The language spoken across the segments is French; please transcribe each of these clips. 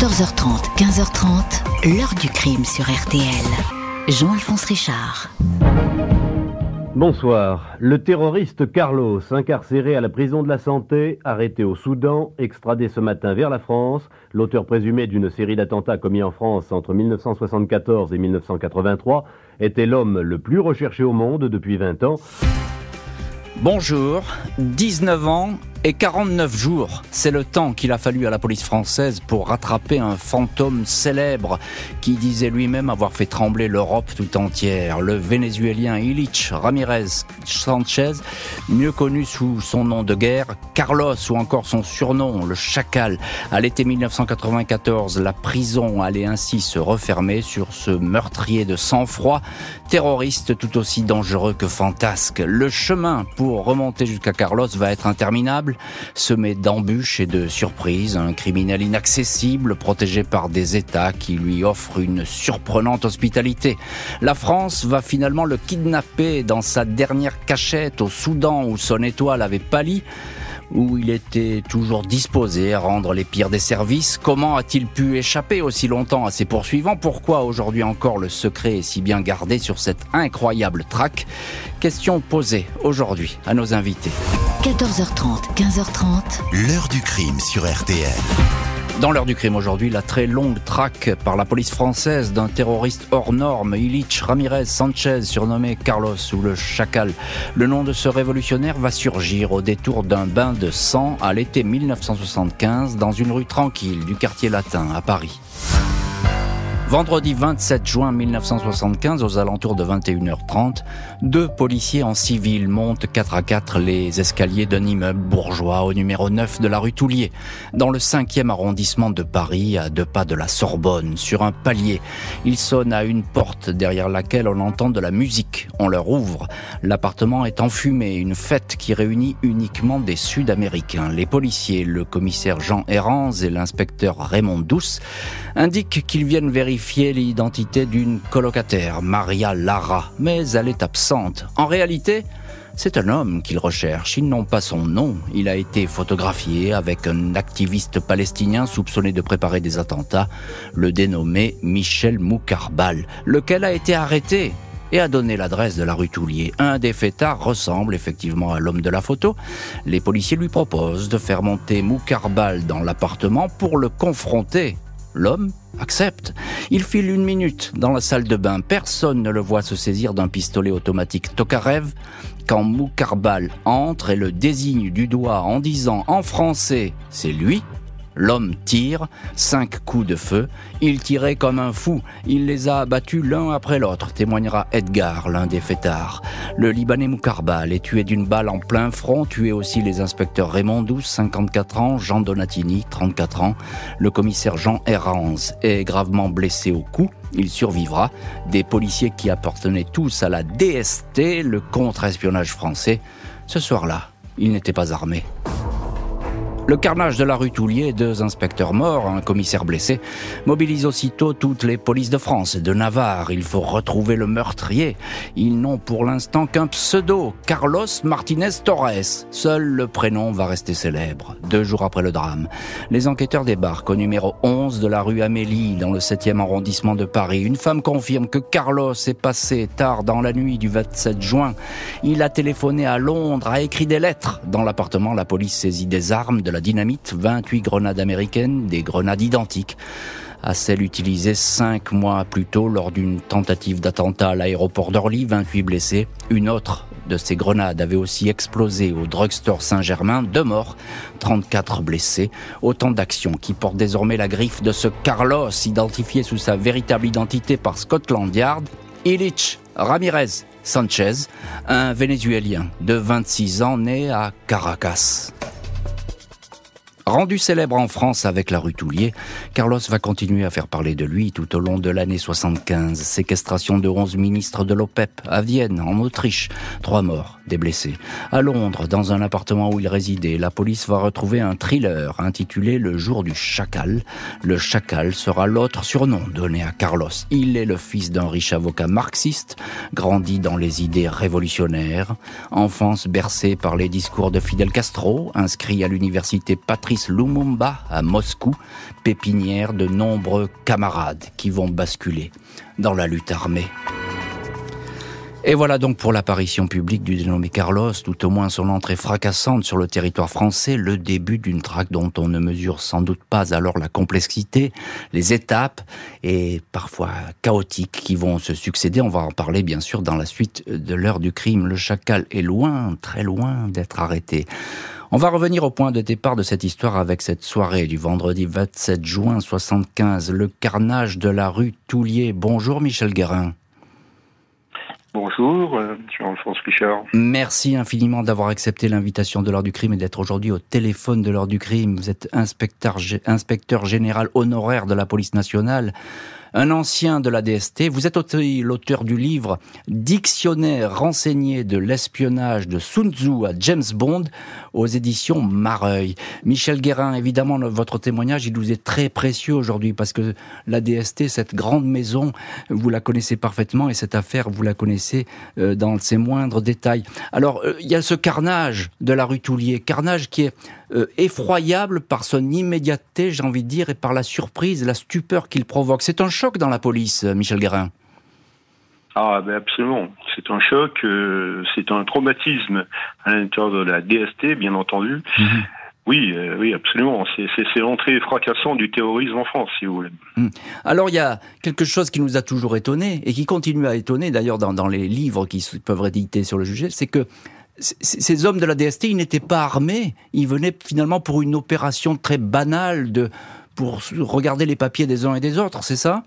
14h30, 15h30, l'heure du crime sur RTL. Jean-Alphonse Richard. Bonsoir. Le terroriste Carlos, incarcéré à la prison de la Santé, arrêté au Soudan, extradé ce matin vers la France, l'auteur présumé d'une série d'attentats commis en France entre 1974 et 1983, était l'homme le plus recherché au monde depuis 20 ans. Bonjour, 19 ans et 49 jours, c'est le temps qu'il a fallu à la police française pour rattraper un fantôme célèbre qui disait lui-même avoir fait trembler l'Europe tout entière, le Vénézuélien Illich Ramirez Sanchez, mieux connu sous son nom de guerre, Carlos ou encore son surnom, le Chacal. À l'été 1994, la prison allait ainsi se refermer sur ce meurtrier de sang-froid, terroriste tout aussi dangereux que fantasque. Le chemin pour remonter jusqu'à Carlos va être interminable semé d'embûches et de surprises, un criminel inaccessible, protégé par des États qui lui offrent une surprenante hospitalité. La France va finalement le kidnapper dans sa dernière cachette au Soudan où son étoile avait pâli où il était toujours disposé à rendre les pires des services. Comment a-t-il pu échapper aussi longtemps à ses poursuivants? Pourquoi aujourd'hui encore le secret est si bien gardé sur cette incroyable traque? Question posée aujourd'hui à nos invités. 14h30, 15h30. L'heure du crime sur RTL. Dans l'heure du crime aujourd'hui, la très longue traque par la police française d'un terroriste hors norme, Illich Ramirez Sanchez, surnommé Carlos ou le Chacal. Le nom de ce révolutionnaire va surgir au détour d'un bain de sang à l'été 1975 dans une rue tranquille du quartier latin à Paris. Vendredi 27 juin 1975, aux alentours de 21h30, deux policiers en civil montent 4 à 4 les escaliers d'un immeuble bourgeois au numéro 9 de la rue Toulier, dans le 5e arrondissement de Paris, à deux pas de la Sorbonne, sur un palier. Ils sonnent à une porte derrière laquelle on entend de la musique. On leur ouvre. L'appartement est enfumé, une fête qui réunit uniquement des Sud-Américains. Les policiers, le commissaire Jean Herranz et l'inspecteur Raymond Douce, indiquent qu'ils viennent vérifier l'identité d'une colocataire, Maria Lara, mais elle est absente. En réalité, c'est un homme qu'ils recherchent. Ils n'ont pas son nom. Il a été photographié avec un activiste palestinien soupçonné de préparer des attentats, le dénommé Michel Moukarbal, lequel a été arrêté et a donné l'adresse de la rue Toulier. Un des fêtards ressemble effectivement à l'homme de la photo. Les policiers lui proposent de faire monter Moukarbal dans l'appartement pour le confronter L'homme accepte. Il file une minute dans la salle de bain. Personne ne le voit se saisir d'un pistolet automatique Tokarev quand Moukarbal entre et le désigne du doigt en disant en français c'est lui. L'homme tire, cinq coups de feu. Il tirait comme un fou. Il les a abattus l'un après l'autre, témoignera Edgar, l'un des fêtards. Le Libanais Moukarbal est tué d'une balle en plein front, tué aussi les inspecteurs Raymond Douce, 54 ans, Jean Donatini, 34 ans. Le commissaire Jean Herranz est gravement blessé au cou. Il survivra. Des policiers qui appartenaient tous à la DST, le contre-espionnage français. Ce soir-là, ils n'étaient pas armés. Le carnage de la rue Toulier, deux inspecteurs morts, un commissaire blessé, mobilise aussitôt toutes les polices de France et de Navarre. Il faut retrouver le meurtrier. Ils n'ont pour l'instant qu'un pseudo, Carlos Martinez Torres. Seul le prénom va rester célèbre. Deux jours après le drame, les enquêteurs débarquent au numéro 11 de la rue Amélie, dans le 7e arrondissement de Paris. Une femme confirme que Carlos est passé tard dans la nuit du 27 juin. Il a téléphoné à Londres, a écrit des lettres. Dans l'appartement, la police saisit des armes, de la dynamite, 28 grenades américaines, des grenades identiques à celles utilisées cinq mois plus tôt lors d'une tentative d'attentat à l'aéroport d'Orly, 28 blessés. Une autre de ces grenades avait aussi explosé au drugstore Saint-Germain, deux morts, 34 blessés. Autant d'actions qui portent désormais la griffe de ce Carlos, identifié sous sa véritable identité par Scotland Yard, Illich Ramirez Sanchez, un Vénézuélien de 26 ans né à Caracas. Rendu célèbre en France avec la rue Toulier, Carlos va continuer à faire parler de lui tout au long de l'année 75. Séquestration de 11 ministres de l'OPEP à Vienne, en Autriche. Trois morts des blessés. À Londres, dans un appartement où il résidait, la police va retrouver un thriller intitulé Le jour du chacal. Le chacal sera l'autre surnom donné à Carlos. Il est le fils d'un riche avocat marxiste, grandi dans les idées révolutionnaires, enfance bercée par les discours de Fidel Castro, inscrit à l'université Patrice Lumumba à Moscou, pépinière de nombreux camarades qui vont basculer dans la lutte armée. Et voilà donc pour l'apparition publique du dénommé Carlos, tout au moins son entrée fracassante sur le territoire français, le début d'une traque dont on ne mesure sans doute pas alors la complexité, les étapes et parfois chaotiques qui vont se succéder. On va en parler bien sûr dans la suite de l'heure du crime. Le chacal est loin, très loin d'être arrêté. On va revenir au point de départ de cette histoire avec cette soirée du vendredi 27 juin 75, le carnage de la rue Toulier. Bonjour Michel Guérin. Bonjour, euh, Jean-Alphonse Richard. Merci infiniment d'avoir accepté l'invitation de l'heure du crime et d'être aujourd'hui au téléphone de l'heure du crime. Vous êtes inspecteur, inspecteur général honoraire de la police nationale un ancien de la DST. Vous êtes l'auteur du livre Dictionnaire renseigné de l'espionnage de Sun Tzu à James Bond aux éditions Mareuil. Michel Guérin, évidemment, votre témoignage, il nous est très précieux aujourd'hui parce que la DST, cette grande maison, vous la connaissez parfaitement et cette affaire, vous la connaissez euh, dans ses moindres détails. Alors, euh, il y a ce carnage de la rue Toulier, carnage qui est euh, effroyable par son immédiateté, j'ai envie de dire, et par la surprise, la stupeur qu'il provoque. C'est un choc dans la police, euh, Michel Guérin. Ah ben absolument, c'est un choc, euh, c'est un traumatisme à l'intérieur de la DST, bien entendu. Mhm. Oui, oui, absolument. C'est l'entrée fracassante du terrorisme en France, si vous voulez. Mhm. Alors, il y a quelque chose qui nous a toujours étonné et qui continue à étonner, d'ailleurs, dans, dans, les livres qui peuvent être édités sur le sujet, c'est que ces hommes de la DST, ils n'étaient pas armés. Ils venaient finalement pour une opération très banale de pour regarder les papiers des uns et des autres, c'est ça?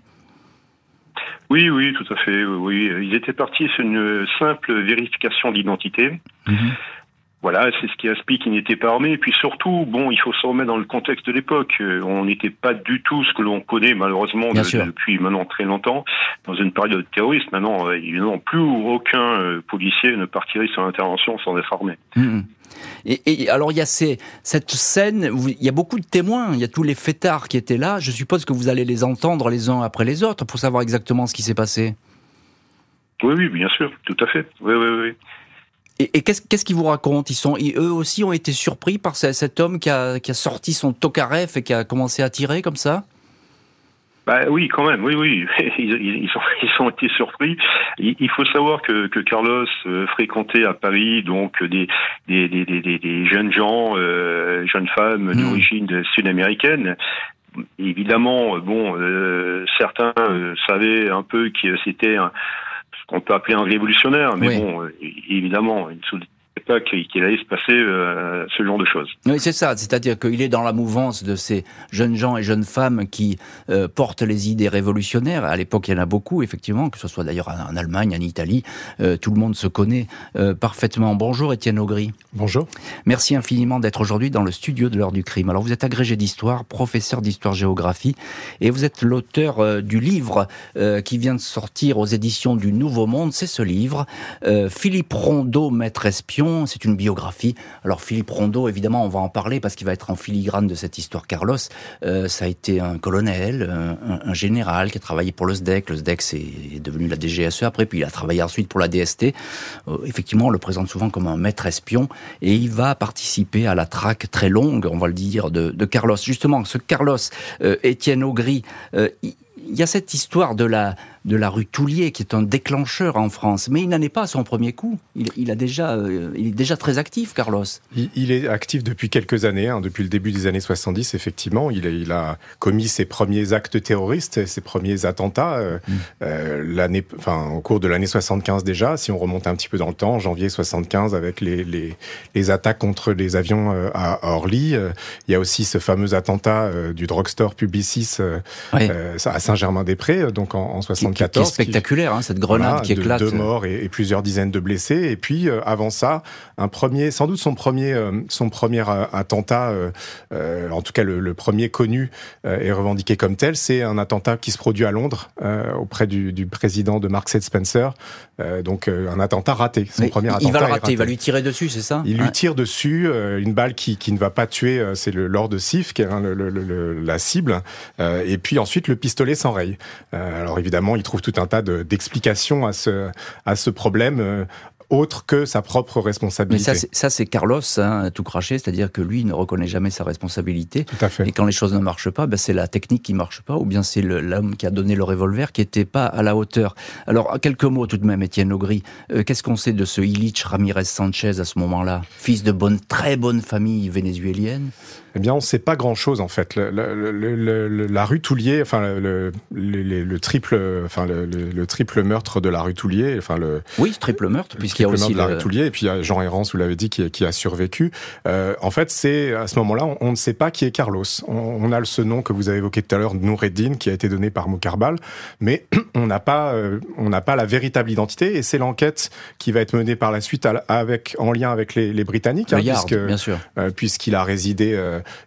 Oui, oui, tout à fait. Oui, ils étaient partis sur une simple vérification d'identité. Mhm. Voilà, c'est ce qui explique qu'il n'était pas armé. Et puis surtout, bon, il faut se remettre dans le contexte de l'époque. Euh, on n'était pas du tout ce que l'on connaît malheureusement depuis maintenant très longtemps dans une période de terrorisme. Maintenant, euh, évidemment, plus aucun euh, policier ne partirait sur l'intervention sans être armé. Mmh. Et, alors il y a cette scène, il y a beaucoup de témoins, il y a tous les fêtards qui étaient là. Je suppose que vous allez les entendre les uns après les autres pour savoir exactement ce qui s'est passé. Oui, oui, bien sûr, tout à fait. Oui, oui, oui. Et, qu'est-ce qu'ils vous racontent? Ils sont, eux aussi ont été surpris par cet homme qui a, sorti son tokaref et qui a commencé à tirer comme ça? Bah oui, quand même, oui, oui, ils, ont, ils ont été surpris. Il, faut savoir que, Carlos euh, fréquentait à Paris donc des des, des, des, jeunes gens, euh, jeunes femmes hmm. d'origine sud-américaine. Évidemment, bon, euh, certains savaient un peu que c'était un qu'on peut appeler un révolutionnaire, mais bon, évidemment, une, pas qu'il allait se passer euh, ce genre de choses. Oui, c'est ça. C'est-à-dire qu'il est dans la mouvance de ces jeunes gens et jeunes femmes qui euh, portent les idées révolutionnaires. À l'époque, il y en a beaucoup, effectivement, que ce soit d'ailleurs en, Allemagne, en Italie. Euh, tout le monde se connaît parfaitement. Bonjour, Étienne Augry. Bonjour. Merci infiniment d'être aujourd'hui dans le studio de l'heure du crime. Alors, vous êtes agrégé d'histoire, professeur d'histoire-géographie, et vous êtes l'auteur du livre qui vient de sortir aux éditions du Nouveau Monde. C'est ce livre, Philippe Rondeau, maître espion c'est une biographie. Alors Philippe Rondeau, évidemment, on va en parler parce qu'il va être en filigrane de cette histoire Carlos. Euh, ça a été un colonel, un, général qui a travaillé pour le SDEC. Le SDEC, c'est devenu la DGSE après, puis il a travaillé ensuite pour la DST. Euh, effectivement, on le présente souvent comme un maître espion et il va participer à la traque très longue, on va le dire, de, Carlos. Justement, ce Carlos, euh, Étienne Augry, il y a cette histoire de la, de la rue Toulier qui est un déclencheur en France, mais il n'en est pas à son premier coup. Il, a déjà, euh, il est déjà très actif, Carlos. Il, est actif depuis quelques années, hein, depuis le début des années 70, effectivement. Il a, il a commis ses premiers actes terroristes, ses premiers attentats euh, mm. euh, l'année, enfin, au cours de l'année 75 déjà. Si on remonte un petit peu dans le temps, janvier 75, avec les, les, les attaques contre les avions à Orly. il y a aussi ce fameux attentat du drugstore Publicis à Saint-Germain-des-Prés, donc en, en 75 74. Qui, est spectaculaire, hein, cette grenade qui éclate. Deux morts et, plusieurs dizaines de blessés. Et puis avant ça, un premier, sans doute son premier, son premier attentat, en tout cas le, le premier connu et revendiqué comme tel, c'est un attentat qui se produit à Londres auprès du, du, président de Marks Spencer. donc un attentat raté. Son premier attentat. Il va le rater, il va lui tirer dessus, c'est ça? Il lui tire dessus une balle qui, qui ne va pas tuer. c'est le Lord Sif qui est le, le, la cible. et puis ensuite le pistolet s'enraye. alors évidemment, il trouve tout un tas d'explications à ce à ce problème autre que sa propre responsabilité. Mais ça, c'est Carlos, hein, tout craché, c'est-à-dire que lui ne reconnaît jamais sa responsabilité. Tout à fait. Et quand les choses ne marchent pas, ben c'est la technique qui marche pas, ou bien c'est l'homme qui a donné le revolver qui n'était pas à la hauteur. Alors, quelques mots tout de même, Étienne Augry. Euh, qu'est-ce qu'on sait de ce Illich Ramirez Sanchez à ce moment-là? Fils de bonne, très bonne famille vénézuélienne eh bien, on ne sait pas grand-chose en fait. Le, le, le, la rue Toulier, enfin le, triple, enfin le, triple meurtre de la rue Toulier, enfin le. Oui, triple meurtre, puisqu'il y a aussi de la rue Toulier, et puis il y a Jean Hérance, vous l'avez dit, qui, qui, a survécu. Euh, en fait, c'est à ce moment-là, on, ne sait pas qui est Carlos. On, a ce nom que vous avez évoqué tout à l'heure, Noureddin, qui a été donné par Moukarbal, mais on n'a pas, euh, on n'a pas la véritable identité, et c'est l'enquête qui va être menée par la suite avec, en lien avec les, Britanniques, hein, puisque, bien sûr, euh, puisqu'il a résidé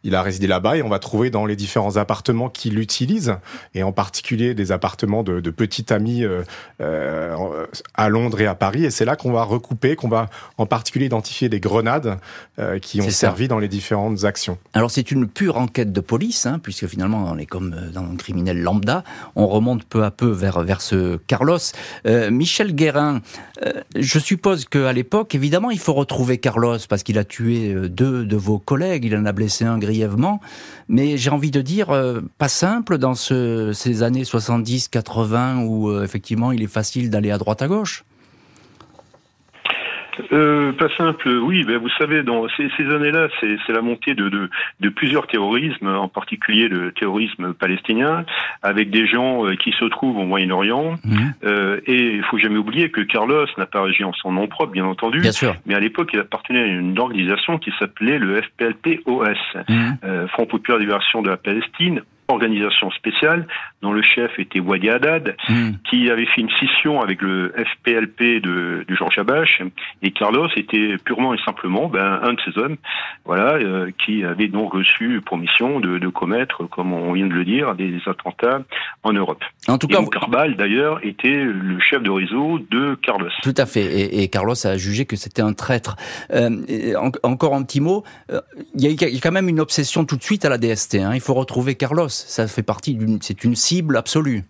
il a résidé là-bas et on va trouver dans les différents appartements qu'il utilise, et en particulier des appartements de, de petits amis euh, euh, à Londres et à Paris. Et c'est là qu'on va recouper, qu'on va en particulier identifier des grenades euh, qui ont servi dans les différentes actions. Alors c'est une pure enquête de police, hein, puisque finalement on est comme dans un criminel lambda. On remonte peu à peu vers, vers ce Carlos. Michel Guérin, je suppose qu'à l'époque, évidemment, il faut retrouver Carlos parce qu'il a tué deux de vos collègues, il en a blessé grièvement mais j'ai envie de dire, euh, pas simple dans ces années 70-80 où euh, effectivement il est facile d'aller à droite à gauche. Euh, pas simple, oui. Ben vous savez, dans ces, ces années-là, c'est la montée de, de, de, plusieurs terrorismes, en particulier le terrorisme palestinien, avec des gens euh, qui se trouvent au Moyen-Orient. Mhm. Euh, et il faut jamais oublier que Carlos n'a pas agi en son nom propre, bien entendu. Bien sûr. Mais à l'époque, il appartenait à une organisation qui s'appelait le FPLP-OS, mhm. euh, Front populaire Diversion de la Palestine, organisation spéciale dont le chef était Wadi Haddad, hmm. qui avait fait une scission avec le FPLP de, de Georges Abache, et Carlos était purement et simplement ben, un de ces hommes, voilà, euh, qui avait donc reçu pour mission de, de, commettre, comme on vient de le dire, des attentats en Europe. En tout cas, et Carbal d'ailleurs était le chef de réseau de Carlos. Tout à fait, et, et Carlos a jugé que c'était un traître. Euh, encore un petit mot, euh, il y, a quand même une obsession tout de suite à la DST. Hein. Il faut retrouver Carlos ça fait partie d'une, c'est une cible absolue.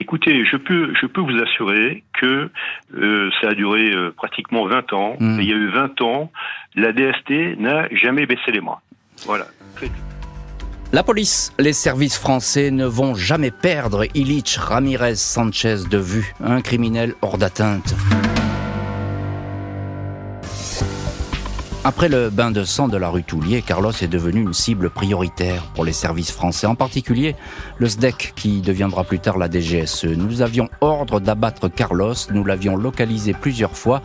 Écoutez, je peux, je peux vous assurer que euh, ça a duré euh, pratiquement 20 ans. Hmm. il y a eu 20 ans, la DST n'a jamais baissé les bras. Voilà. La police, les services français ne vont jamais perdre Illich Ramirez Sanchez de vue, un criminel hors d'atteinte. Après le bain de sang de la rue Toulier, Carlos est devenu une cible prioritaire pour les services français, en particulier le SDEC qui deviendra plus tard la DGSE. Nous avions ordre d'abattre Carlos, nous l'avions localisé plusieurs fois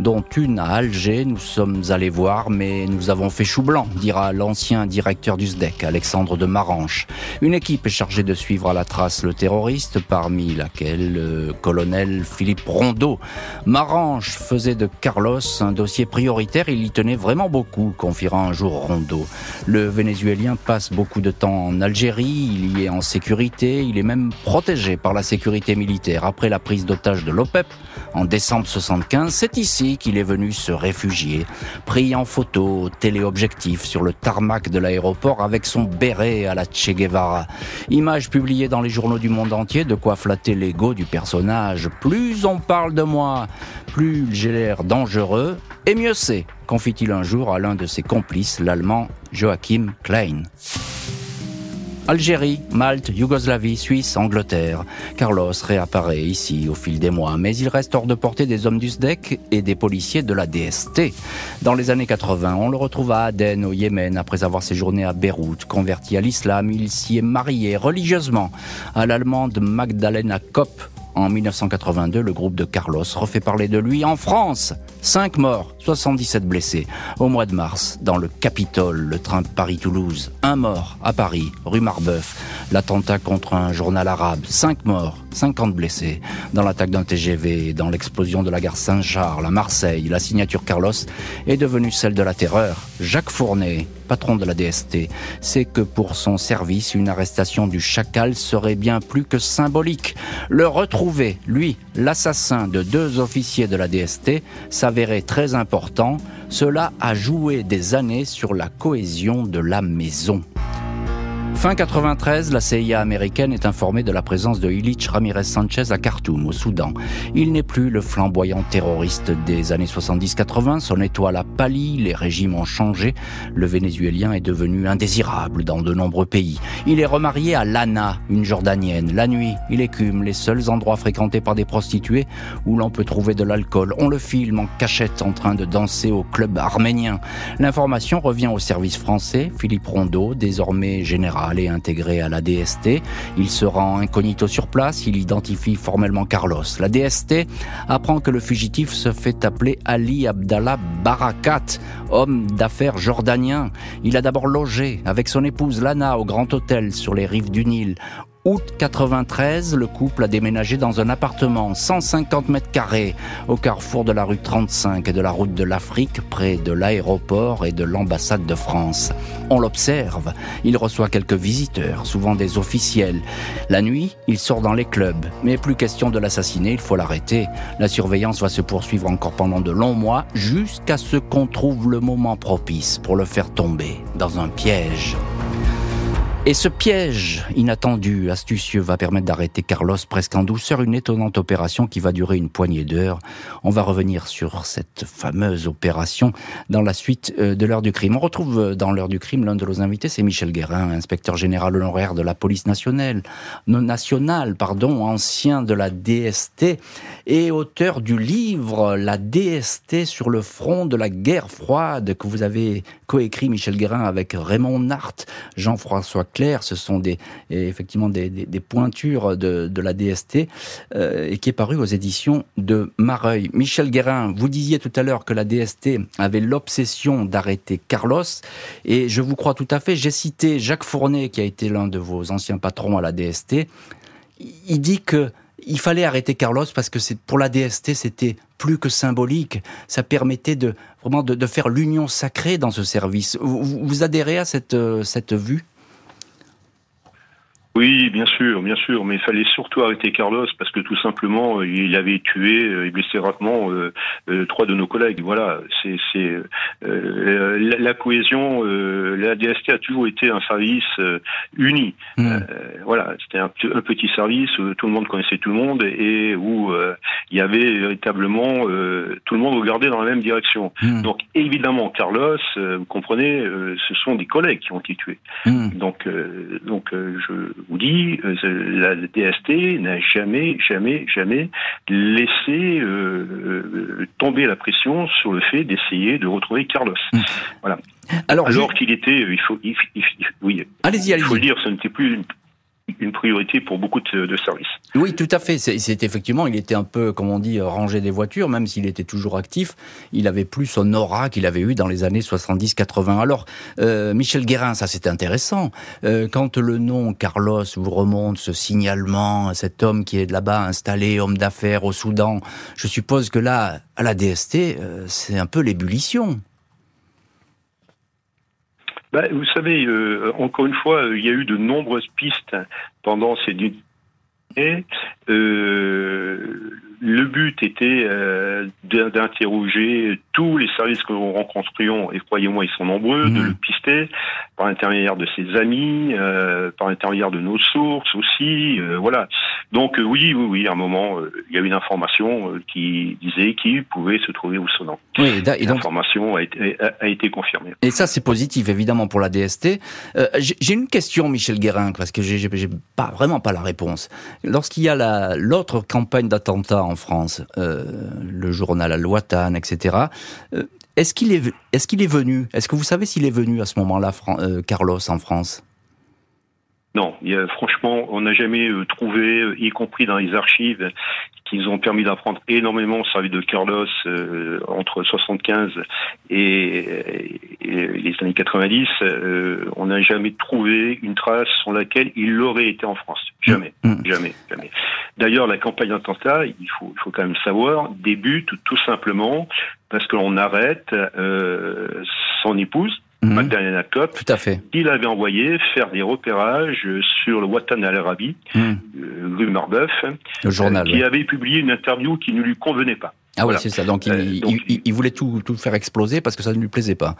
dont une à Alger. Nous sommes allés voir, mais nous avons fait chou blanc, dira l'ancien directeur du SDEC, Alexandre de Maranche. Une équipe est chargée de suivre à la trace le terroriste, parmi laquelle le colonel Philippe Rondeau. Maranche faisait de Carlos un dossier prioritaire, il y tenait vraiment beaucoup, confiera un jour Rondeau. Le Vénézuélien passe beaucoup de temps en Algérie, il y est en sécurité, il est même protégé par la sécurité militaire. Après la prise d'otage de l'OPEP en décembre 75, c'est ici qu'il est venu se réfugier, pris en photo téléobjectif sur le tarmac de l'aéroport avec son béret à la Che Guevara. Image publiée dans les journaux du monde entier, de quoi flatter l'ego du personnage. Plus on parle de moi, plus j'ai l'air dangereux, et mieux c'est, confie-t-il un jour à l'un de ses complices, l'allemand Joachim Klein. Algérie, Malte, Yougoslavie, Suisse, Angleterre. Carlos réapparaît ici au fil des mois, mais il reste hors de portée des hommes du SDEC et des policiers de la DST. Dans les années 80, on le retrouve à Aden, au Yémen, après avoir séjourné à Beyrouth. Converti à l'islam, il s'y est marié religieusement à l'allemande Magdalena Kopp, en 1982, le groupe de Carlos refait parler de lui en France. 5 morts, 77 blessés. Au mois de mars, dans le Capitole, le train Paris-Toulouse. Un mort à Paris, rue Marbeuf. L'attentat contre un journal arabe. Cinq morts, 50 blessés dans l'attaque d'un TGV, dans l'explosion de la gare Saint-Charles à Marseille. La signature Carlos est devenue celle de la terreur. Jacques Fournet, patron de la DST, sait que pour son service, une arrestation du chacal serait bien plus que symbolique. Le retrouver, lui, l'assassin de deux officiers de la DST, s'avérait très important. Cela a joué des années sur la cohésion de la maison. Fin 93, la CIA américaine est informée de la présence de Ilich Ramirez Sanchez à Khartoum, au Soudan. Il n'est plus le flamboyant terroriste des années 70-80, son étoile a pâli, les régimes ont changé, le Vénézuélien est devenu indésirable dans de nombreux pays. Il est remarié à Lana, une Jordanienne. La nuit, il écume les seuls endroits fréquentés par des prostituées où l'on peut trouver de l'alcool. On le filme en cachette en train de danser au club arménien. L'information revient au service français, Philippe Rondeau, désormais général aller intégré à la DST. Il se rend incognito sur place, il identifie formellement Carlos. La DST apprend que le fugitif se fait appeler Ali Abdallah Barakat, homme d'affaires jordanien. Il a d'abord logé avec son épouse Lana au Grand Hôtel sur les rives du Nil, août 93, le couple a déménagé dans un appartement 150 mètres carrés au carrefour de la rue 35 et de la route de l'Afrique, près de l'aéroport et de l'ambassade de France. On l'observe, il reçoit quelques visiteurs, souvent des officiels. La nuit, il sort dans les clubs, mais plus question de l'assassiner, il faut l'arrêter. La surveillance va se poursuivre encore pendant de longs mois, jusqu'à ce qu'on trouve le moment propice pour le faire tomber dans un piège. Et ce piège inattendu, astucieux, va permettre d'arrêter Carlos presque en douceur, une étonnante opération qui va durer une poignée d'heures. On va revenir sur cette fameuse opération dans la suite euh, de l'heure du crime. On retrouve euh, dans l'heure du crime l'un de nos invités, c'est Michel Guérin, inspecteur général honoraire de la police nationale, nationale, pardon, ancien de la DST et auteur du livre La DST sur le front de la guerre froide que vous avez coécrit Michel Guérin avec Raymond Nart, Jean-François clair, ce sont effectivement des, pointures de, la DST euh, et qui est paru aux éditions de Mareuil. Michel Guérin, vous disiez tout à l'heure que la DST avait l'obsession d'arrêter Carlos et je vous crois tout à fait. J'ai cité Jacques Fournet qui a été l'un de vos anciens patrons à la DST. Il dit que il fallait arrêter Carlos parce que c'est pour la DST c'était plus que symbolique. Ça permettait de vraiment de, faire l'union sacrée dans ce service. Vous, vous adhérez à cette euh, cette vue? Oui, bien sûr, bien sûr, mais il fallait surtout arrêter Carlos parce que tout simplement, euh, il avait tué euh, et blessé rapidement euh, trois de nos collègues. Voilà, c'est la, cohésion. la DST a toujours été un service uni. Hmm. voilà, c'était un, petit service où tout le monde connaissait tout le monde et où il y avait véritablement tout le monde regardait dans la même direction. Hmm. Donc évidemment, Carlos, vous comprenez, ce sont des collègues qui ont été tués. Hmm. Donc, donc je vous dit, euh, la DST n'a jamais, jamais, jamais laissé euh, euh, tomber la pression sur le fait d'essayer de retrouver Carlos. Mmh. Voilà. Alors, qu'il était, il faut, oui, allez-y, allez-y. Il faut le dire, ce n'était plus une priorité pour beaucoup de, services. Oui, tout à fait. C'est effectivement, il était un peu, comme on dit, rangé des voitures, même s'il était toujours actif. Il avait plus son aura qu'il avait eu dans les années 70-80. Alors, euh, Michel Guérin, ça c'est intéressant. Euh, quand le nom Carlos vous remonte, ce signalement, cet homme qui est là-bas installé, homme d'affaires au Soudan, je suppose que là, à la DST, euh, c'est un peu l'ébullition. Bah, vous savez, euh, encore une fois, il y a eu de nombreuses pistes pendant ces années. Euh, le but était euh, d'interroger tous les services que nous rencontrions, et croyez-moi, ils sont nombreux, de mmh. le pister par l'intermédiaire de ses amis, euh, par l'intermédiaire de nos sources aussi, euh, voilà. Donc oui, oui, oui, à un moment, il y a eu une information qui disait qu'il pouvait se trouver au Soudan. Oui, et L'information a été, a, été confirmée. Et ça, c'est positif, évidemment, pour la DST. j'ai une question, Michel Guérin, parce que j'ai pas vraiment pas la réponse. Lorsqu'il y a l'autre campagne d'attentats en France, le journal Al-Watan, etc., est-ce qu'il est, est, qu'il est venu? Est-ce que vous savez s'il est venu à ce moment-là, euh, Carlos, en France? Non, franchement, on n'a jamais euh, trouvé, euh, y compris dans les archives qui nous ont permis d'apprendre énormément sur la vie de Carlos euh, entre 75 et, les années 90, euh, on n'a jamais trouvé une trace sur laquelle il aurait été en France. Jamais, mm. Mm. jamais, jamais. D'ailleurs, la campagne d'attentat, il faut, il faut quand même savoir, débute tout simplement parce qu'on arrête euh, son épouse, Mmh. Magdalena Kopp, Tout à fait. Il avait envoyé faire des repérages sur le Watan al-Arabi, mmh. euh, rue Marbeuf, le journal, qui avait publié une interview qui ne lui convenait pas. Ah oui, c'est ça. Donc, il, euh, il, voulait tout, tout faire exploser parce que ça ne lui plaisait pas.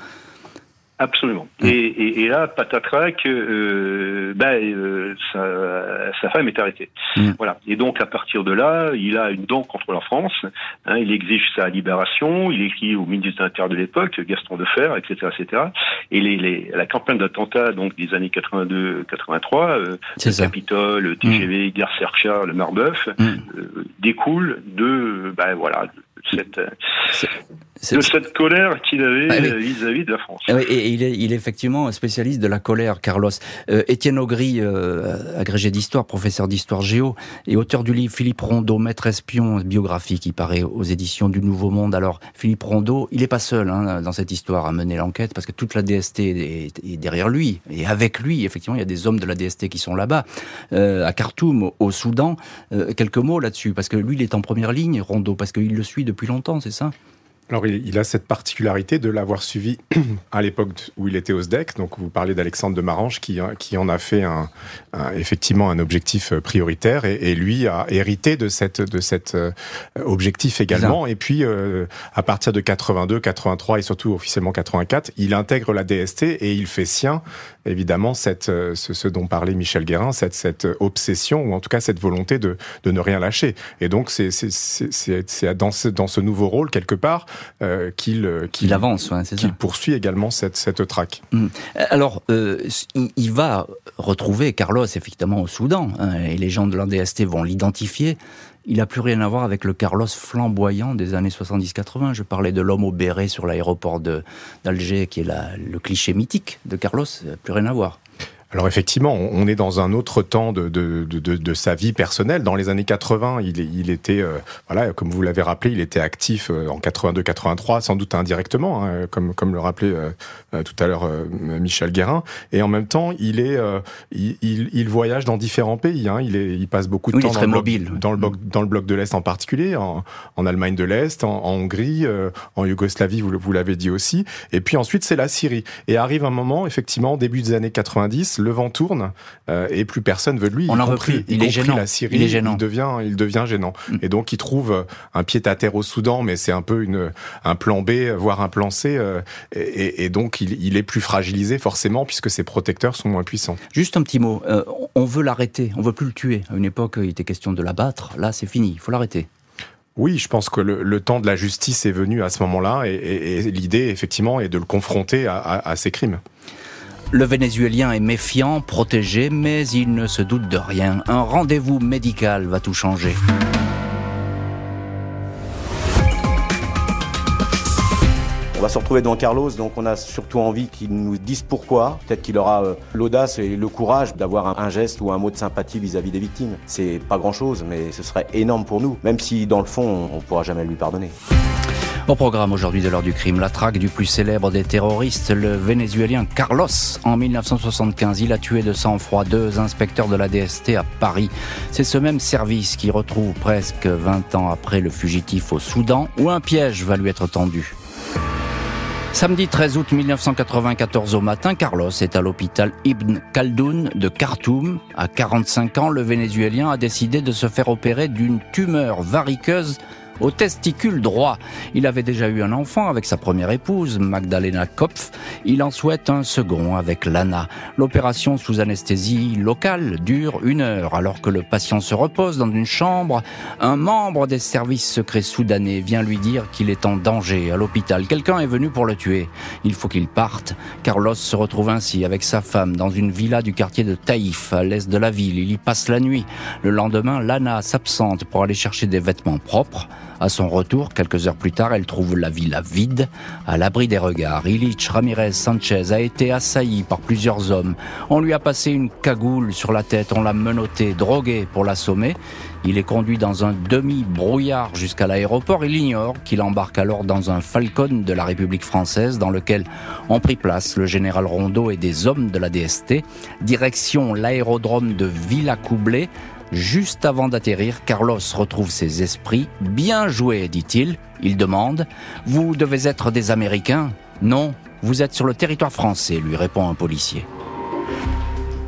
Absolument. Mmh. Et, et, et, là, patatrac, euh, ben, euh, sa, sa, femme est arrêtée. Mmh. Voilà. Et donc, à partir de là, il a une dent contre la France. Hein, il exige sa libération. Il écrit au ministre de l'Intérieur de l'époque, Gaston Defer, etc., etc. Et les, les, la campagne d'attentat donc des années 82-83, euh, le Capitole, TGV, mmh. Gare Sercha, le Marbeuf, mmh. euh, découle de, ben voilà, cette, de cette colère qu'il avait ah vis-à-vis de la France. Ah et il est, il est effectivement spécialiste de la colère, Carlos. Euh, Étienne Augry, euh, agrégé d'histoire, professeur d'histoire géo, et auteur du livre Philippe Rondeau, maître espion, biographie qui paraît aux éditions du Nouveau Monde. Alors, Philippe Rondeau, il n'est pas seul hein, dans cette histoire à mener l'enquête, parce que toute la DST est, derrière lui, et avec lui, effectivement, il y a des hommes de la DST qui sont là-bas, euh, à Khartoum, au Soudan. Euh, quelques mots là-dessus, parce que lui, il est en première ligne, Rondeau, parce qu'il le suit depuis longtemps, c'est ça? Alors, il, a cette particularité de l'avoir suivi à l'époque où il était au SDEC. Donc, vous parlez d'Alexandre de Marange qui, qui en a fait un, effectivement un objectif euh, prioritaire et, lui a hérité de cette de cet euh, objectif également. Et puis, euh, à partir de 82, 83 et surtout officiellement 84, il intègre la DST et il fait sien évidemment cette ce, ce dont parlait Michel Guérin, cette cette obsession ou en tout cas cette volonté de de ne rien lâcher. Et donc, c'est c'est c'est dans ce dans ce nouveau rôle quelque part euh, qu'il euh, qu'il avance, qu'il poursuit également cette, cette traque. Hmm. Alors, euh, il va retrouver Carlos effectivement au Soudan, hein, et les gens de l'ADST vont l'identifier. Il n'a plus rien à voir avec le Carlos flamboyant des années 70-80. Je parlais de l'homme au béret sur l'aéroport d'Alger, qui est la, le cliché mythique de Carlos. Plus rien à voir. Alors effectivement, on est dans un autre temps de, de, de, de sa vie personnelle. Dans les années 80, il, il était, euh, voilà, comme vous l'avez rappelé, il était actif euh, en 82-83, sans doute indirectement, hein, comme, comme le rappelait euh, tout à l'heure Michel Guérin. Et en même temps, il est, il, il, voyage dans différents pays. Hein. Il, est, il passe beaucoup de temps dans le, bloc, dans, le bloc, dans le bloc de l'Est en particulier, en, en Allemagne de l'Est, en, en, Hongrie, en Yougoslavie, vous, vous l'avez dit aussi. Et puis ensuite, c'est la Syrie. Et arrive un moment, effectivement, début des années 90, le vent tourne euh, et plus personne veut de lui. On veut plus. Il, est gênant. La Syrie, il est gênant. Il devient, il devient gênant. Mm. Et donc il trouve euh, un pied à terre au Soudan, mais c'est un peu une un plan B, voire un plan C. Euh, et, donc il, est plus fragilisé forcément puisque ses protecteurs sont moins puissants. Juste un petit mot. on veut l'arrêter. On veut plus le tuer. À une époque, il était question de l'abattre. Là, c'est fini. Il faut l'arrêter. Oui, je pense que le, temps de la justice est venu à ce moment-là et, l'idée, effectivement, est de le confronter à, à ses crimes. Le Vénézuélien est méfiant, protégé, mais il ne se doute de rien. Un rendez-vous médical va tout changer. On va se retrouver devant Carlos, donc on a surtout envie qu'il nous dise pourquoi. Peut-être qu'il aura euh, l'audace et le courage d'avoir un, geste ou un mot de sympathie vis-à-vis des victimes. C'est pas grand-chose, mais ce serait énorme pour nous, même si dans le fond, on ne pourra jamais lui pardonner. Au programme aujourd'hui de l'heure du crime, la traque du plus célèbre des terroristes, le vénézuélien Carlos. En 1975, il a tué de sang-froid deux inspecteurs de la DST à Paris. C'est ce même service qui retrouve presque 20 ans après le fugitif au Soudan, où un piège va lui être tendu. Samedi 13 août 1994 au matin, Carlos est à l'hôpital Ibn Khaldoun de Khartoum. À 45 ans, le Vénézuélien a décidé de se faire opérer d'une tumeur variqueuse au testicule droit. Il avait déjà eu un enfant avec sa première épouse, Magdalena Kopf. Il en souhaite un second avec Lana. L'opération sous anesthésie locale dure une heure alors que le patient se repose dans une chambre. Un membre des services secrets soudanais vient lui dire qu'il est en danger à l'hôpital. Quelqu'un est venu pour le tuer. Il faut qu'il parte. Carlos se retrouve ainsi avec sa femme dans une villa du quartier de Taïf, à l'est de la ville. Il y passe la nuit. Le lendemain, Lana s'absente pour aller chercher des vêtements propres. À son retour, quelques heures plus tard, elle trouve la villa vide, à l'abri des regards. Illich Ramirez Sanchez a été assailli par plusieurs hommes. On lui a passé une cagoule sur la tête, on l'a menotté, drogué pour l'assommer. Il est conduit dans un demi-brouillard jusqu'à l'aéroport. Il ignore qu'il embarque alors dans un Falcon de la République française dans lequel ont pris place le général Rondeau et des hommes de la DST. Direction l'aérodrome de Villacoublay. Juste avant d'atterrir, Carlos retrouve ses esprits. Bien joué, dit-il. Il demande Vous devez être des Américains Non, vous êtes sur le territoire français, lui répond un policier.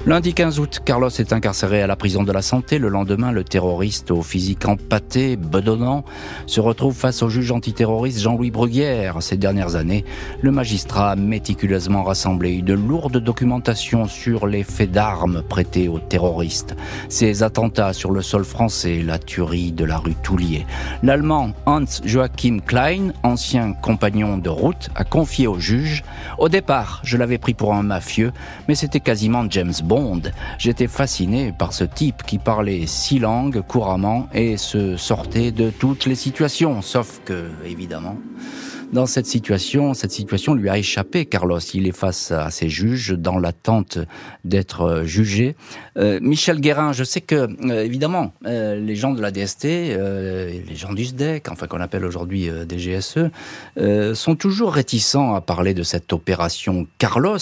Lundi 15 août, Carlos est incarcéré à la prison de la santé. Le lendemain, le terroriste au physique empâté, bedonnant, se retrouve face au juge antiterroriste Jean-Louis Bruguière. Ces dernières années, le magistrat a méticuleusement rassemblé une lourde documentation sur les faits d'armes prêtés aux terroristes, ces attentats sur le sol français, la tuerie de la rue Toulier. L'Allemand Hans Joachim Klein, ancien compagnon de route, a confié au juge Au départ, je l'avais pris pour un mafieux, mais c'était quasiment James Bond J'étais fasciné par ce type qui parlait six langues couramment et se sortait de toutes les situations, sauf que, évidemment, dans cette situation, cette situation lui a échappé, Carlos. Il est face à ses juges dans l'attente d'être euh, jugé. Euh, Michel Guérin, je sais que, euh, évidemment, les gens de la DST, les gens du SDEC, enfin qu'on appelle aujourd'hui des GSE, sont toujours réticents à parler de cette opération Carlos.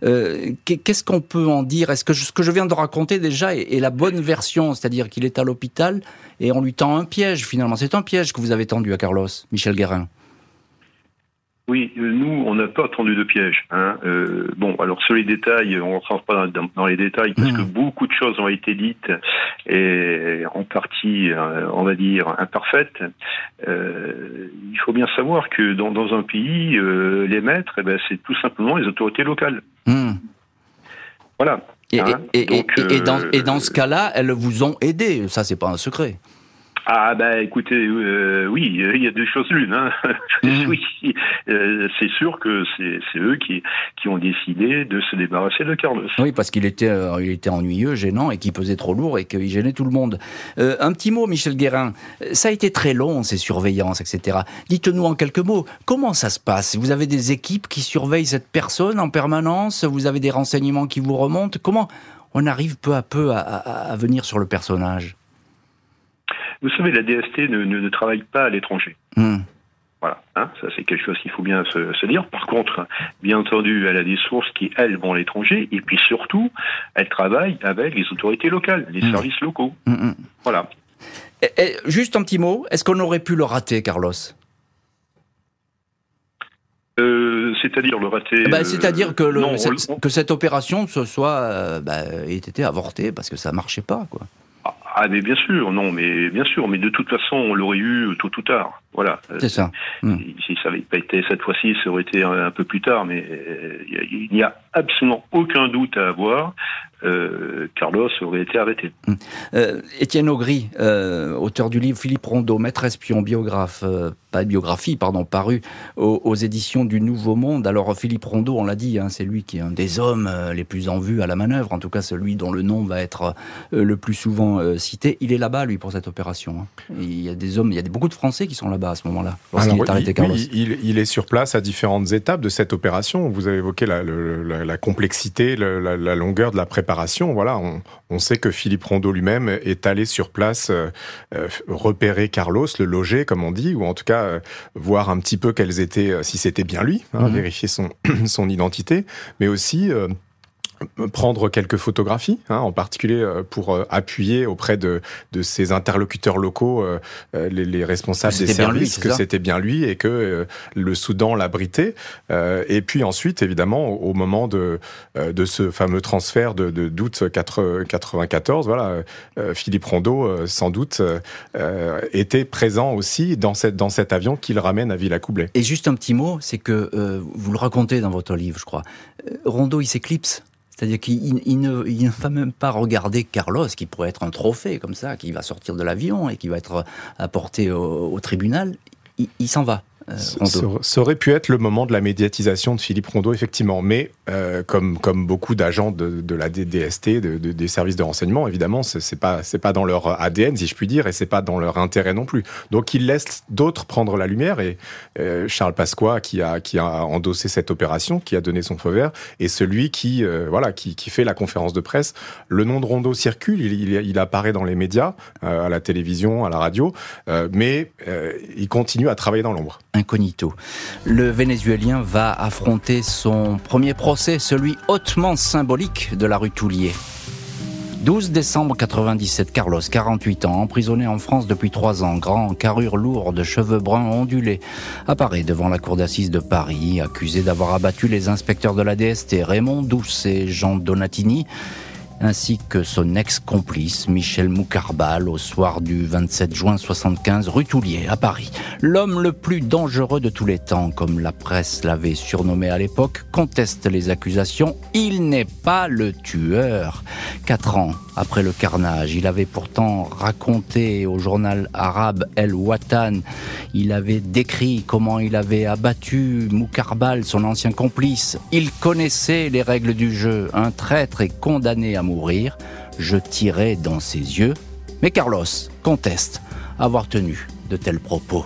Qu'est-ce qu'on peut en dire? Est-ce que ce que je viens de raconter déjà est la bonne version? C'est-à-dire qu'il est à l'hôpital et on lui tend un piège finalement. C'est un piège que vous avez tendu à Carlos, Michel Guérin. Oui, euh, nous, on n'a pas tendu de piège. Hein. Euh, bon, alors sur les détails, on ne rentre pas dans, les détails parce que mmh. beaucoup de choses ont été dites et en partie, euh, on va dire, imparfaites. Euh, il faut bien savoir que dans, dans un pays, euh, les maîtres, eh ben, c'est tout simplement les autorités locales. Mmh. Voilà. Et, hein. et, et, dans, et dans ce cas-là, elles vous ont aidé. Ça, c'est pas un secret. Ah bah écoutez, euh, oui, il y a deux choses l'une. Hein. Mmh. oui, euh, c'est sûr que c'est eux qui, qui ont décidé de se débarrasser de Carlos. Oui, parce qu'il était, euh, il était ennuyeux, gênant et qu'il pesait trop lourd et qu'il gênait tout le monde. un petit mot, Michel Guérin. Ça a été très long, ces surveillances, etc. Dites-nous en quelques mots, comment ça se passe? Vous avez des équipes qui surveillent cette personne en permanence? Vous avez des renseignements qui vous remontent? Comment on arrive peu à peu à, à venir sur le personnage? Vous savez, la DST ne, ne, travaille pas à l'étranger. Hmm. Voilà, hein, ça c'est quelque chose qu'il faut bien se, se, dire. Par contre, bien entendu, elle a des sources qui, elles, vont à l'étranger, et puis surtout, elle travaille avec les autorités locales, les hmm. services locaux. Hmm, voilà. Et, juste un petit mot, est-ce qu'on aurait pu le rater, Carlos? Euh, c'est-à-dire le rater. Bah, c'est-à-dire que, cette, que cette opération ce soit euh, bah, ait été avortée parce que ça marchait pas, quoi. Ah mais bien sûr, non, mais bien sûr, mais de toute façon, on l'aurait eu tôt ou tard. Voilà. C'est ça. Hmm. Si ça n'avait pas été cette fois-ci, ça aurait été un, peu plus tard, mais euh, il n'y a absolument aucun doute à avoir. Euh, Carlos aurait été arrêté. Hmm. Euh, Étienne Augry, euh, auteur du livre Philippe Rondeau, maître espion, biographe, euh, pas biographie, pardon, paru aux, éditions du Nouveau Monde. Alors Philippe Rondeau, on l'a dit, hein, c'est lui qui est un des hommes les plus en vue à la manœuvre, en tout cas celui dont le nom va être le plus souvent cité. Il est là-bas, lui, pour cette opération. Hein. Il y a des hommes, il y a beaucoup de Français qui sont là-bas à ce moment-là, lorsqu'il est arrêté, Carlos. il, est sur place à différentes étapes de cette opération. Vous avez évoqué la, la complexité, la, la longueur de la préparation voilà, on, sait que Philippe Rondeau lui-même est allé sur place euh, euh, repérer Carlos, le loger, comme on dit, ou en tout cas euh, voir un petit peu quels étaient, si c'était bien lui, hein, mhm. vérifier son, son identité, mais aussi prendre quelques photographies, hein, en particulier euh, pour euh, appuyer auprès de, de ses interlocuteurs locaux, euh, les, les, responsables des services, que c'était bien lui et que le Soudan l'abritait. et puis ensuite, évidemment, au moment de, de ce fameux transfert de, d'août 94, voilà, Philippe Rondeau, sans doute, était présent aussi dans, cette, dans cet avion qu'il ramène à Villacoublay. Et juste un petit mot, c'est que vous le racontez dans votre livre, je crois. Rondeau, il s'éclipse. C'est-à-dire qu'il ne, va même pas regarder Carlos, qui pourrait être un trophée comme ça, qui va sortir de l'avion et qui va être apporté au, tribunal. Il, s'en va. Ça aurait pu être le moment de la médiatisation de Philippe Rondeau, effectivement. Mais comme, comme beaucoup d'agents de, de, la DST, de, des services de renseignement, évidemment, c'est pas, pas dans leur ADN, si je puis dire, et c'est pas dans leur intérêt non plus. Donc ils laissent d'autres prendre la lumière. Et Charles Pasqua, qui a, qui a endossé cette opération, qui a donné son feu vert, est celui qui, voilà, qui, qui, fait la conférence de presse. Le nom de Rondeau circule, il, il, il apparaît dans les médias, à la télévision, à la radio, mais il continue à travailler dans l'ombre. Incognito. Le Vénézuélien va affronter son premier procès, celui hautement symbolique de la rue Toulier. 12 décembre 97, Carlos, 48 ans, emprisonné en France depuis 3 ans, grand, carrure lourde, cheveux bruns ondulés, apparaît devant la cour d'assises de Paris, accusé d'avoir abattu les inspecteurs de la DST Raymond Douce et Jean Donatini ainsi que son ex-complice Michel Moukarbal au soir du 27 juin 75 rue Toulier à Paris. L'homme le plus dangereux de tous les temps, comme la presse l'avait surnommé à l'époque, conteste les accusations. Il n'est pas le tueur. Quatre ans après le carnage, il avait pourtant raconté au journal arabe El Watan, il avait décrit comment il avait abattu Moukarbal, son ancien complice. Il connaissait les règles du jeu. Un traître est condamné à mourir, je tirais dans ses yeux, mais Carlos conteste avoir tenu de tels propos.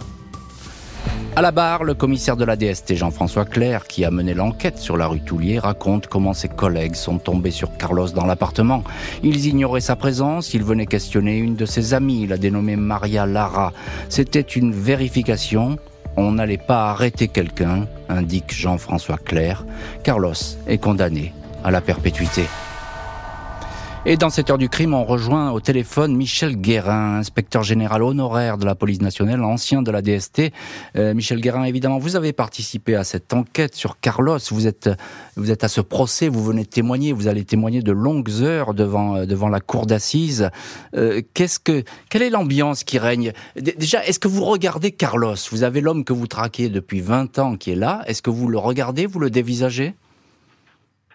À la barre, le commissaire de la DST Jean-François Claire, qui a mené l'enquête sur la rue Toulier, raconte comment ses collègues sont tombés sur Carlos dans l'appartement. Ils ignoraient sa présence, ils venaient questionner une de ses amies, la dénommée Maria Lara. C'était une vérification, on n'allait pas arrêter quelqu'un, indique Jean-François Claire. Carlos est condamné à la perpétuité. Et dans cette heure du crime, on rejoint au téléphone Michel Guérin, inspecteur général honoraire de la police nationale, ancien de la DST. Euh, Michel Guérin, évidemment, vous avez participé à cette enquête sur Carlos. Vous êtes, vous êtes à ce procès, vous venez témoigner, vous allez témoigner de longues heures devant, euh, la cour d'assises. Euh, qu'est-ce que, quelle est l'ambiance qui règne? Déjà, est-ce que vous regardez Carlos? Vous avez l'homme que vous traquez depuis 20 ans qui est là. Est-ce que vous le regardez, vous le dévisagez?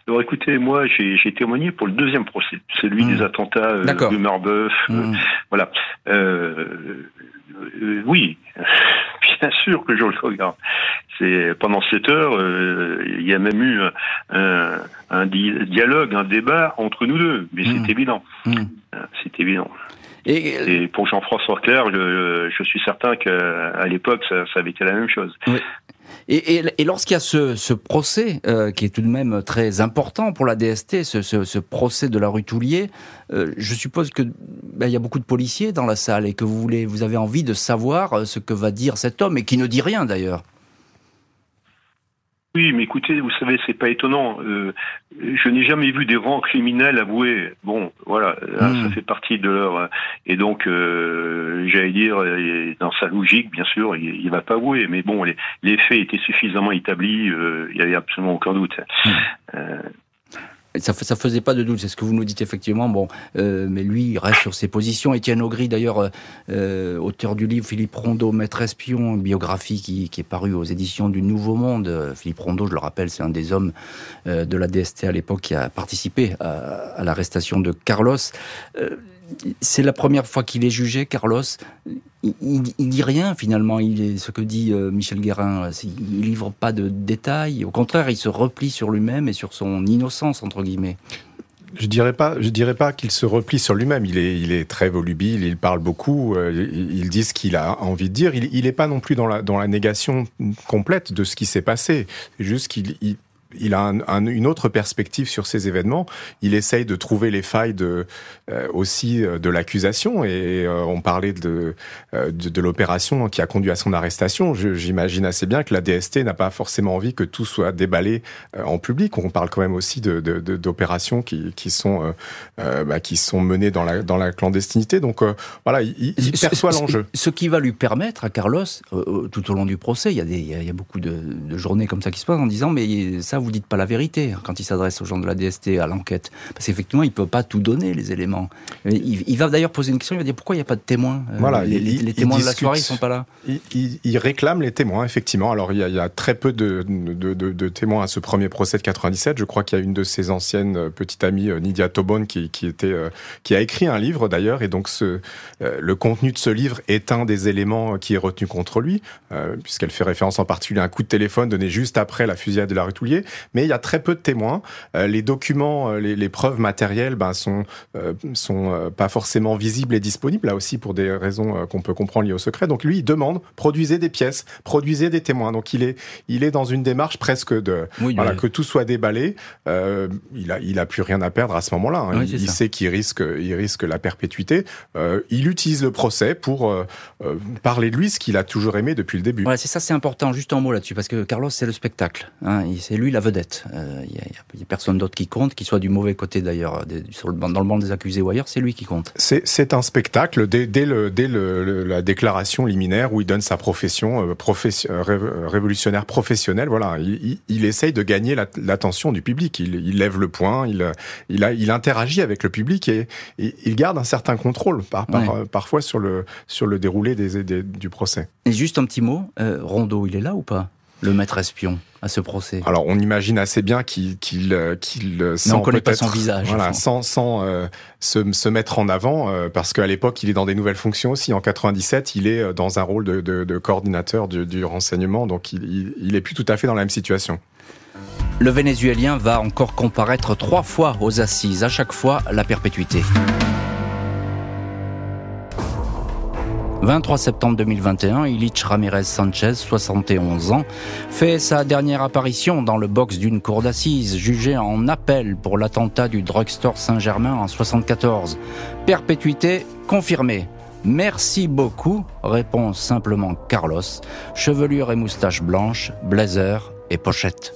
Alors écoutez, moi j'ai témoigné pour le deuxième procès, celui mmh. des attentats euh, de Marbeuf. Euh, mmh. voilà. Euh, euh, oui, bien sûr que je le regarde. C'est pendant cette heure, il y a même eu un, un, dialogue, un débat entre nous deux, mais c'est mmh. évident. C'est évident. Et, pour Jean-François Claire, je, je, suis certain qu'à l'époque, ça, ça, avait été la même chose. Oui. Et, et, et lorsqu'il y a ce, ce procès, euh, qui est tout de même très important pour la DST, ce, ce, ce procès de la rue Toulier, euh, je suppose que ben, il y a beaucoup de policiers dans la salle et que vous voulez, vous avez envie de savoir euh, ce que va dire cet homme et qui ne dit rien d'ailleurs. Oui, mais écoutez, vous savez, c'est pas étonnant. Euh, je n'ai jamais vu des rangs criminels avouer. Bon, voilà, ça hmm. fait partie de leur. Et donc, euh, j'allais dire, dans sa logique, bien sûr, il, ne va pas avouer. Mais bon, les, les faits étaient suffisamment établis. Euh, il y avait absolument aucun doute. Hmm. Euh, ça, ça faisait pas de doute, c'est ce que vous nous dites effectivement. Bon, euh, mais lui, il reste sur ses positions. Étienne Augry, d'ailleurs, euh, euh, auteur du livre Philippe Rondeau, Maître espion, biographie qui, est parue aux éditions du Nouveau Monde. Philippe Rondeau, je le rappelle, c'est un des hommes de la DST à l'époque qui a participé à, à l'arrestation de Carlos c'est la première fois qu'il est jugé, Carlos? Il, dit rien finalement. Il est ce que dit euh, Michel Guérin. Il livre pas de détails. Au contraire, il se replie sur lui-même et sur son innocence entre guillemets. Je dirais pas, je dirais pas qu'il se replie sur lui-même. Il est, très volubile, il parle beaucoup, euh, il dit ce qu'il a envie de dire. Il, n'est pas non plus dans la, négation complète de ce qui s'est passé. C'est juste qu'il il a un, une autre perspective sur ces événements. Il essaye de trouver les failles de, euh, aussi euh, de l'accusation. Et euh, on parlait de, de, de l'opération qui a conduit à son arrestation. J'imagine assez bien que la DST n'a pas forcément envie que tout soit déballé en public. On parle quand même aussi d'opérations de, qui, qui, sont, bah, qui sont menées dans la, dans la clandestinité. Donc voilà, il, il perçoit l'enjeu. Ce qui va lui permettre à Carlos, tout au long du procès, il y a, des, il y a beaucoup de, de journées comme ça qui se passent en disant mais ça vous dites pas la vérité hein, quand il s'adresse aux gens de la DST à l'enquête, parce qu'effectivement, il peut pas tout donner les éléments. Il, va d'ailleurs poser une question. Il va dire pourquoi il n'y a pas de témoins euh, Voilà, les, témoins de la soirée, ils sont pas là. Il, réclame les témoins, effectivement. Alors il y a, très peu de, de, témoins à ce premier procès de 97. Je crois qu'il y a une de ses anciennes euh, petites amies, euh, Nidia Tobon, qui, qui était qui a écrit un livre d'ailleurs, et donc ce, le contenu de ce livre est un des éléments qui est retenu contre lui, puisqu'elle fait référence en particulier à un coup de téléphone donné juste après la fusillade de la rue Toulier. Mais il y a très peu de témoins. les documents, les, preuves matérielles, ben, sont sont pas forcément visibles et disponibles là aussi pour des raisons qu'on peut comprendre liées au secret. Donc lui, il demande produisez des pièces, produisez des témoins. Donc il est il est dans une démarche presque de voilà que tout soit déballé. Euh, il a il a plus rien à perdre à ce moment-là. Hein. il, sait qu'il risque il risque la perpétuité. Euh, il utilise le procès pour euh, euh parler de lui, ce qu'il a toujours aimé depuis le début. Voilà, c'est ça, c'est important. Juste un mot là-dessus parce que Carlos c'est le spectacle. Hein, c'est lui la vedette. Euh, il y, a, personne d'autre qui compte, qui soit du mauvais côté d'ailleurs, dans le banc des accusés ou ailleurs, c'est lui qui compte. C'est un spectacle dès, dès, le, dès le, la déclaration liminaire où il donne sa profession, euh, euh, révolutionnaire professionnel. Voilà, il, il, essaye de gagner l'attention du public. Il, il, lève le poing, il, il, a, il interagit avec le public et, il garde un certain contrôle par, par, parfois sur le, sur le déroulé des, du procès. Et juste un petit mot, euh, Rondeau, il est là ou pas? Le maître espion à ce procès Alors on imagine assez bien qu'il qu'il euh, qu'il euh, on connaît pas son visage. Voilà, sans sans euh, se, se mettre en avant parce qu'à l'époque il est dans des nouvelles fonctions aussi. En 97 il est dans un rôle de, de, de coordinateur du, du, renseignement donc il, il, il est plus tout à fait dans la même situation. Le Vénézuélien va encore comparaître trois fois aux assises, à chaque fois la perpétuité. 23 septembre 2021, Ilich Ramirez Sanchez, 71 ans, fait sa dernière apparition dans le box d'une cour d'assises, jugé en appel pour l'attentat du drugstore Saint-Germain en 74. Perpétuité confirmée. Merci beaucoup, répond simplement Carlos, chevelure et moustache blanche, blazer et pochette.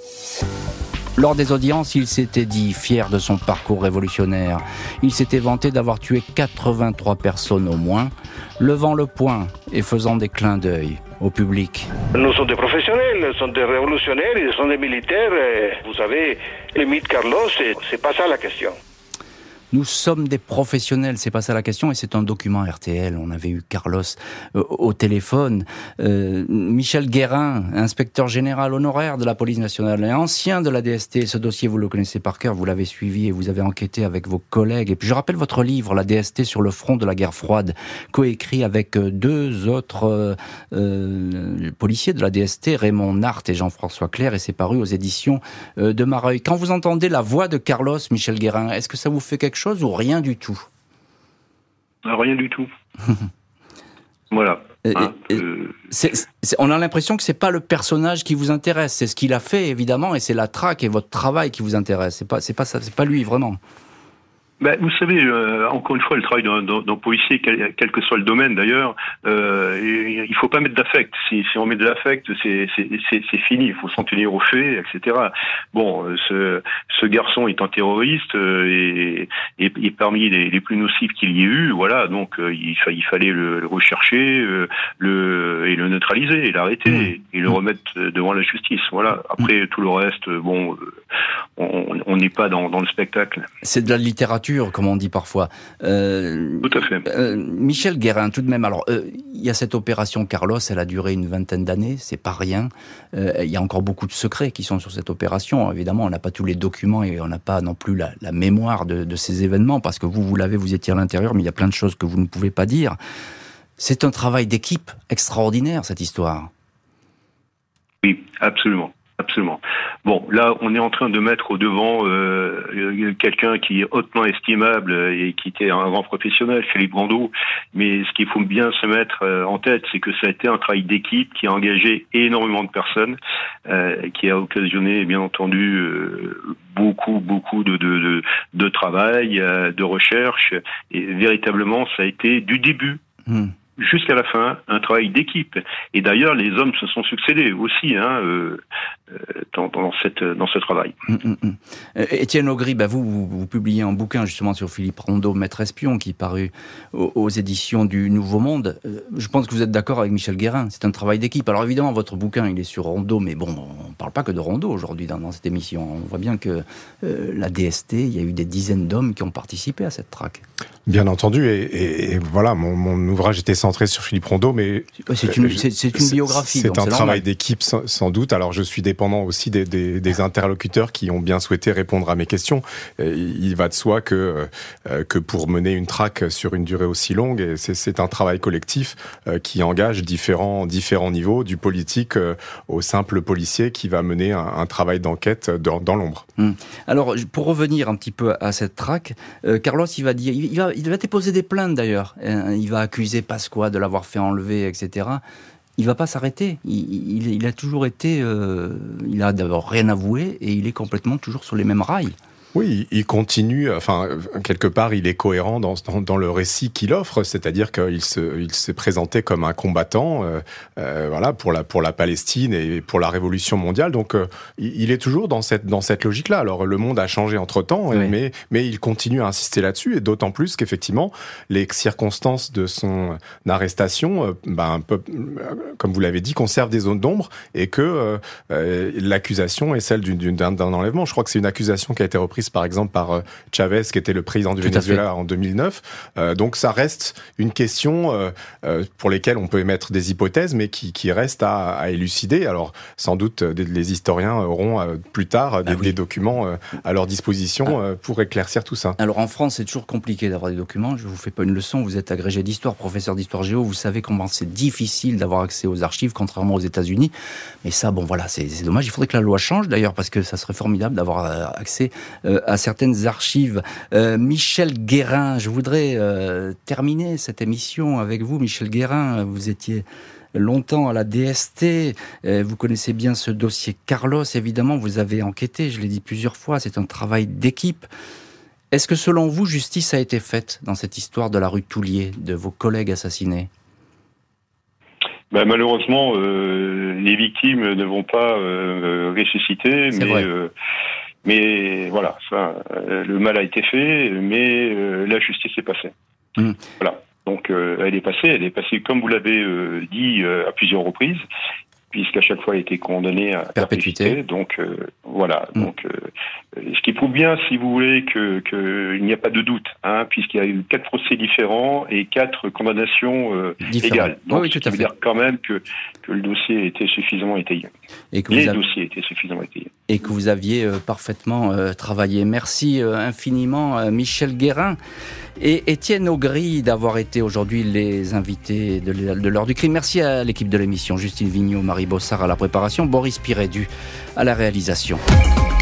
Lors des audiences, il s'était dit fier de son parcours révolutionnaire. Il s'était vanté d'avoir tué 83 personnes au moins, levant le poing et faisant des clins d'œil au public. Nous sommes des professionnels, nous sommes des révolutionnaires, ils sont des militaires. Vous savez, le mythe Carlos, c'est pas ça la question. Nous sommes des professionnels, c'est pas ça la question, et c'est un document RTL. On avait eu Carlos euh, au téléphone, euh, Michel Guérin, inspecteur général honoraire de la police nationale et ancien de la DST. Ce dossier, vous le connaissez par cœur, vous l'avez suivi et vous avez enquêté avec vos collègues. Et puis je rappelle votre livre, La DST sur le front de la guerre froide, coécrit avec euh, deux autres policiers de la DST, Raymond Nart et Jean-François Claire, et c'est paru aux éditions de Mareuil. Quand vous entendez la voix de Carlos, Michel Guérin, est-ce que ça vous fait quelque chose ou rien du tout ah, Rien du tout. voilà. Hein, on a l'impression que c'est pas le personnage qui vous intéresse, c'est ce qu'il a fait évidemment, et c'est la traque et votre travail qui vous intéresse. C'est pas, c'est pas ça, c'est pas lui vraiment. Ben, vous savez, euh, encore une fois, le travail d'un policier, quel, quel, que soit le domaine d'ailleurs, euh, il faut pas mettre d'affect. Si, si, on met de l'affect, c'est fini. Il faut s'en tenir aux faits, etc. Bon, euh, ce, ce garçon est un terroriste euh, et, et, et, parmi les, les plus nocifs qu'il y ait eu, voilà. Donc il, il fallait le, le rechercher, le et le neutraliser, et l'arrêter mmh. et le mmh. remettre devant la justice. Voilà. Après tout le reste, bon, on n'est pas dans, dans le spectacle. C'est de la littérature comme on dit parfois. Euh, tout à fait. Euh, Michel Guérin, tout de même. Alors, euh, il y a cette opération Carlos, elle a duré une vingtaine d'années, c'est pas rien. il y a encore beaucoup de secrets qui sont sur cette opération. Évidemment, on n'a pas tous les documents et on n'a pas non plus la, mémoire de, de, ces événements parce que vous, vous l'avez, vous étiez à l'intérieur, mais il y a plein de choses que vous ne pouvez pas dire. C'est un travail d'équipe extraordinaire, cette histoire. Oui, absolument. Absolument. Bon, là, on est en train de mettre au devant euh, quelqu'un qui est hautement estimable et qui était un grand professionnel, Philippe Brando. Mais ce qu'il faut bien se mettre euh, en tête, c'est que ça a été un travail d'équipe qui a engagé énormément de personnes, euh, qui a occasionné, bien entendu, euh, beaucoup, beaucoup de, de, de, de travail, euh, de recherche. Et véritablement, ça a été du début. Hmm jusqu'à la fin un travail d'équipe. Et d'ailleurs, les hommes se sont succédés aussi hein, euh, euh dans, dans, cette, dans ce travail. Hum, hum, hum. Euh, Étienne Augry, bah vous, vous, publiez un bouquin justement sur Philippe Rondeau, Maître Espion, qui est paru aux, éditions du Nouveau Monde. Euh, je pense que vous êtes d'accord avec Michel Guérin, c'est un travail d'équipe. Alors évidemment, votre bouquin, il est sur Rondeau, mais bon, on ne parle pas que de Rondeau aujourd'hui dans, cette émission. On voit bien que la DST, il y a eu des dizaines d'hommes qui ont participé à cette traque. Bien entendu, et, et, voilà, mon, mon, ouvrage était centré sur Philippe Rondeau, mais c'est une, une, biographie. C'est un travail d'équipe sans, doute. Alors je suis dépendant aussi des, des, des, interlocuteurs qui ont bien souhaité répondre à mes questions. il va de soi que euh, que pour mener une traque sur une durée aussi longue, c'est un travail collectif euh, qui engage différents différents niveaux, du politique euh, au simple policier qui va mener un, un travail d'enquête dans, dans l'ombre. Hum. Alors pour revenir un petit peu à cette traque, Carlos, il va dire, il va il va déposer des plaintes d'ailleurs. Euh, il va accuser Pasqua de l'avoir fait enlever, etc. Il va pas s'arrêter. Il, a toujours été. Euh, il a d'abord rien avoué et il est complètement toujours sur les mêmes rails. Oui, il continue, enfin, quelque part, il est cohérent dans, dans, le récit qu'il offre, c'est-à-dire qu'il se, il s'est présenté comme un combattant, euh, euh, voilà, pour la, pour la Palestine et pour la révolution mondiale. Donc, euh, il est toujours dans cette, dans cette logique-là. Alors, le monde a changé entre temps, mais, mais il continue à insister là-dessus, et d'autant plus qu'effectivement, les circonstances de son arrestation, ben, peu, comme vous l'avez dit, conservent des zones d'ombre, et que l'accusation est celle d'un enlèvement. Je crois que c'est une accusation qui a été reprise par exemple par euh, Chavez, qui était le président du Venezuela en 2009. Euh, donc ça reste une question euh, pour lesquelles on peut émettre des hypothèses, mais qui, qui reste à, à, élucider. Alors sans doute les historiens auront plus tard des, ah documents à leur disposition ah. pour éclaircir tout ça. Alors en France, c'est toujours compliqué d'avoir des documents. Je vous fais pas une leçon. Vous êtes agrégé d'histoire, professeur d'histoire géo. Vous savez comment c'est difficile d'avoir accès aux archives, contrairement aux États-Unis. Mais ça, bon voilà, c'est dommage. Il faudrait que la loi change d'ailleurs, parce que ça serait formidable d'avoir accès à certaines archives. Euh, Michel Guérin, je voudrais euh, terminer cette émission avec vous, Michel Guérin. Vous étiez longtemps à la DST. Euh, vous connaissez bien ce dossier Carlos, évidemment, vous avez enquêté, je l'ai dit plusieurs fois, c'est un travail d'équipe. Est-ce que selon vous, justice a été faite dans cette histoire de la rue Toulier, de vos collègues assassinés? Ben, malheureusement, les victimes ne vont pas ressusciter, mais mais voilà, ça, euh, le mal a été fait, mais euh, la justice est passée. Mmh. Voilà. Donc euh, elle est passée, elle est passée comme vous l'avez dit à plusieurs reprises puisqu'à chaque fois il a été condamné à perpétuité. Donc voilà. Mm. Donc ce qui prouve bien, si vous voulez, que qu'il n'y a pas de doute, hein, puisqu'il y a eu quatre procès différents et quatre condamnations euh, égales. Donc oui, ça veut dire quand même que que le dossier était suffisamment étayé. Et que Les dossiers étaient suffisamment étayés. Et que vous aviez parfaitement travaillé. Merci infiniment, Michel Guérin et Étienne Augry d'avoir été aujourd'hui les invités de l'heure du crime. Merci à l'équipe de l'émission, Justine Vignot, Marie Bossard à la préparation, Boris Pirédu à la réalisation.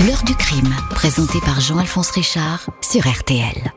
L'heure du crime, présenté par Jean-Alphonse Richard sur RTL.